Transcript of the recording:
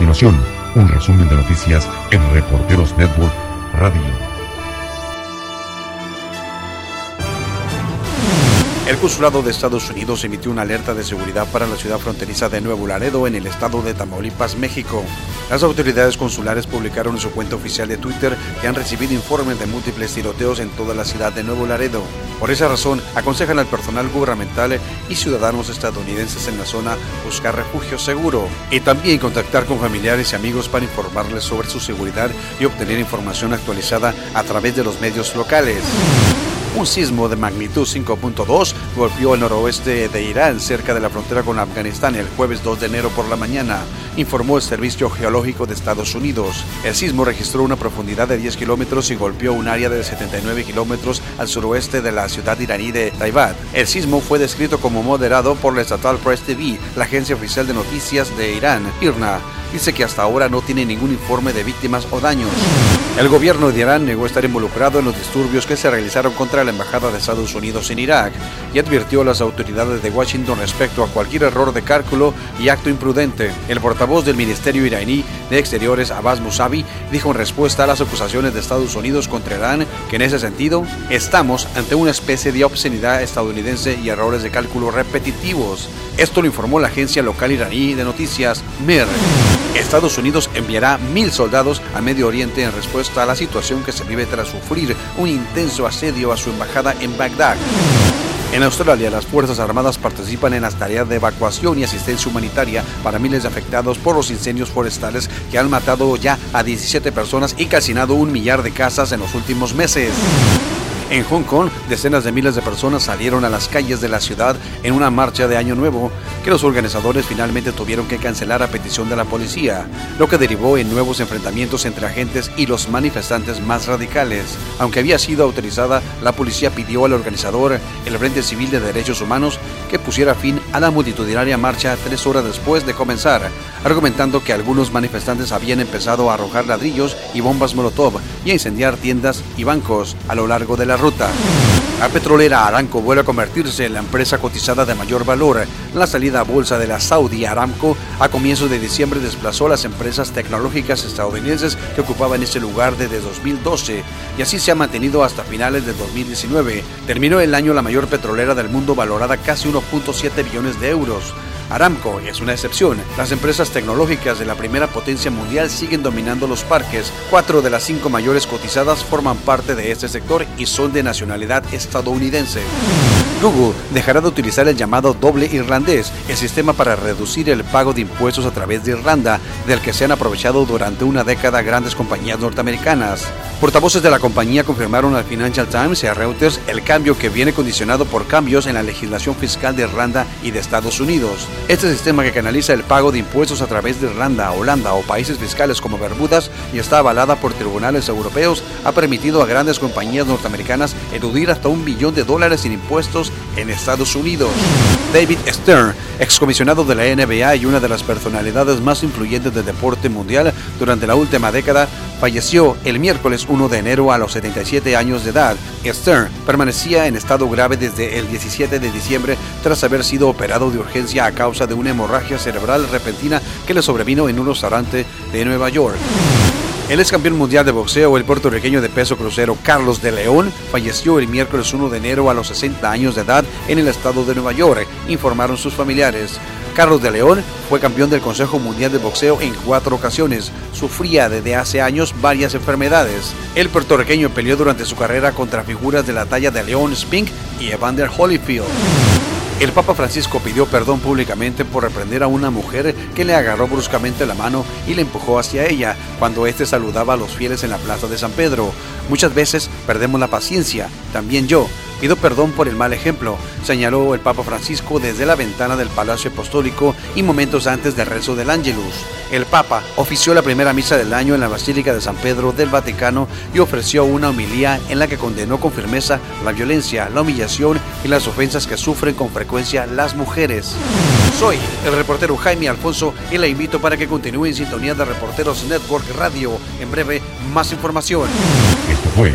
continuación, un resumen de noticias en Reporteros Network Radio. El Consulado de Estados Unidos emitió una alerta de seguridad para la ciudad fronteriza de Nuevo Laredo en el estado de Tamaulipas, México. Las autoridades consulares publicaron en su cuenta oficial de Twitter que han recibido informes de múltiples tiroteos en toda la ciudad de Nuevo Laredo. Por esa razón, aconsejan al personal gubernamental y ciudadanos estadounidenses en la zona buscar refugio seguro y también contactar con familiares y amigos para informarles sobre su seguridad y obtener información actualizada a través de los medios locales. Un sismo de magnitud 5.2 golpeó el noroeste de Irán, cerca de la frontera con Afganistán, el jueves 2 de enero por la mañana, informó el Servicio Geológico de Estados Unidos. El sismo registró una profundidad de 10 kilómetros y golpeó un área de 79 kilómetros al suroeste de la ciudad iraní de Taibat. El sismo fue descrito como moderado por la estatal Press TV, la agencia oficial de noticias de Irán, IRNA. Dice que hasta ahora no tiene ningún informe de víctimas o daños. El gobierno de Irán negó estar involucrado en los disturbios que se realizaron contra la Embajada de Estados Unidos en Irak y advirtió a las autoridades de Washington respecto a cualquier error de cálculo y acto imprudente. El portavoz del Ministerio iraní de Exteriores, Abbas Musavi, dijo en respuesta a las acusaciones de Estados Unidos contra Irán que en ese sentido estamos ante una especie de obscenidad estadounidense y errores de cálculo repetitivos. Esto lo informó la agencia local iraní de noticias MER. Estados Unidos enviará mil soldados a Medio Oriente en respuesta a la situación que se vive tras sufrir un intenso asedio a su embajada en Bagdad. En Australia, las Fuerzas Armadas participan en las tareas de evacuación y asistencia humanitaria para miles de afectados por los incendios forestales que han matado ya a 17 personas y calcinado un millar de casas en los últimos meses. En Hong Kong, decenas de miles de personas salieron a las calles de la ciudad en una marcha de Año Nuevo que los organizadores finalmente tuvieron que cancelar a petición de la policía, lo que derivó en nuevos enfrentamientos entre agentes y los manifestantes más radicales. Aunque había sido autorizada, la policía pidió al organizador, el Frente Civil de Derechos Humanos, que pusiera fin a la multitudinaria marcha tres horas después de comenzar, argumentando que algunos manifestantes habían empezado a arrojar ladrillos y bombas Molotov y a incendiar tiendas y bancos a lo largo de la ruta. La petrolera Aramco vuelve a convertirse en la empresa cotizada de mayor valor. La salida a bolsa de la Saudi Aramco a comienzos de diciembre desplazó a las empresas tecnológicas estadounidenses que ocupaban ese lugar desde 2012 y así se ha mantenido hasta finales de 2019. Terminó el año la mayor petrolera del mundo valorada casi 1.7 billones de euros. Aramco es una excepción. Las empresas tecnológicas de la primera potencia mundial siguen dominando los parques. Cuatro de las cinco mayores cotizadas forman parte de este sector y son de nacionalidad estadounidense. Google dejará de utilizar el llamado doble irlandés, el sistema para reducir el pago de impuestos a través de Irlanda, del que se han aprovechado durante una década grandes compañías norteamericanas. Portavoces de la compañía confirmaron al Financial Times y a Reuters el cambio que viene condicionado por cambios en la legislación fiscal de Irlanda y de Estados Unidos. Este sistema que canaliza el pago de impuestos a través de Irlanda, Holanda o países fiscales como Bermudas y está avalada por tribunales europeos ha permitido a grandes compañías norteamericanas eludir hasta un billón de dólares en impuestos en Estados Unidos. David Stern, excomisionado de la NBA y una de las personalidades más influyentes del deporte mundial durante la última década, falleció el miércoles 1 de enero a los 77 años de edad. Stern permanecía en estado grave desde el 17 de diciembre tras haber sido operado de urgencia a causa de una hemorragia cerebral repentina que le sobrevino en un restaurante de Nueva York. El ex campeón mundial de boxeo, el puertorriqueño de peso crucero Carlos de León, falleció el miércoles 1 de enero a los 60 años de edad en el estado de Nueva York, informaron sus familiares. Carlos de León fue campeón del Consejo Mundial de Boxeo en cuatro ocasiones. Sufría desde hace años varias enfermedades. El puertorriqueño peleó durante su carrera contra figuras de la talla de León Spink y Evander Holyfield. El Papa Francisco pidió perdón públicamente por reprender a una mujer que le agarró bruscamente la mano y le empujó hacia ella cuando éste saludaba a los fieles en la plaza de San Pedro. Muchas veces perdemos la paciencia, también yo. Pido perdón por el mal ejemplo, señaló el Papa Francisco desde la ventana del Palacio Apostólico y momentos antes del rezo del Ángelus. El Papa ofició la primera misa del año en la Basílica de San Pedro del Vaticano y ofreció una homilía en la que condenó con firmeza la violencia, la humillación y las ofensas que sufren con frecuencia las mujeres. Soy el reportero Jaime Alfonso y la invito para que continúe en sintonía de Reporteros Network Radio. En breve, más información. Esto fue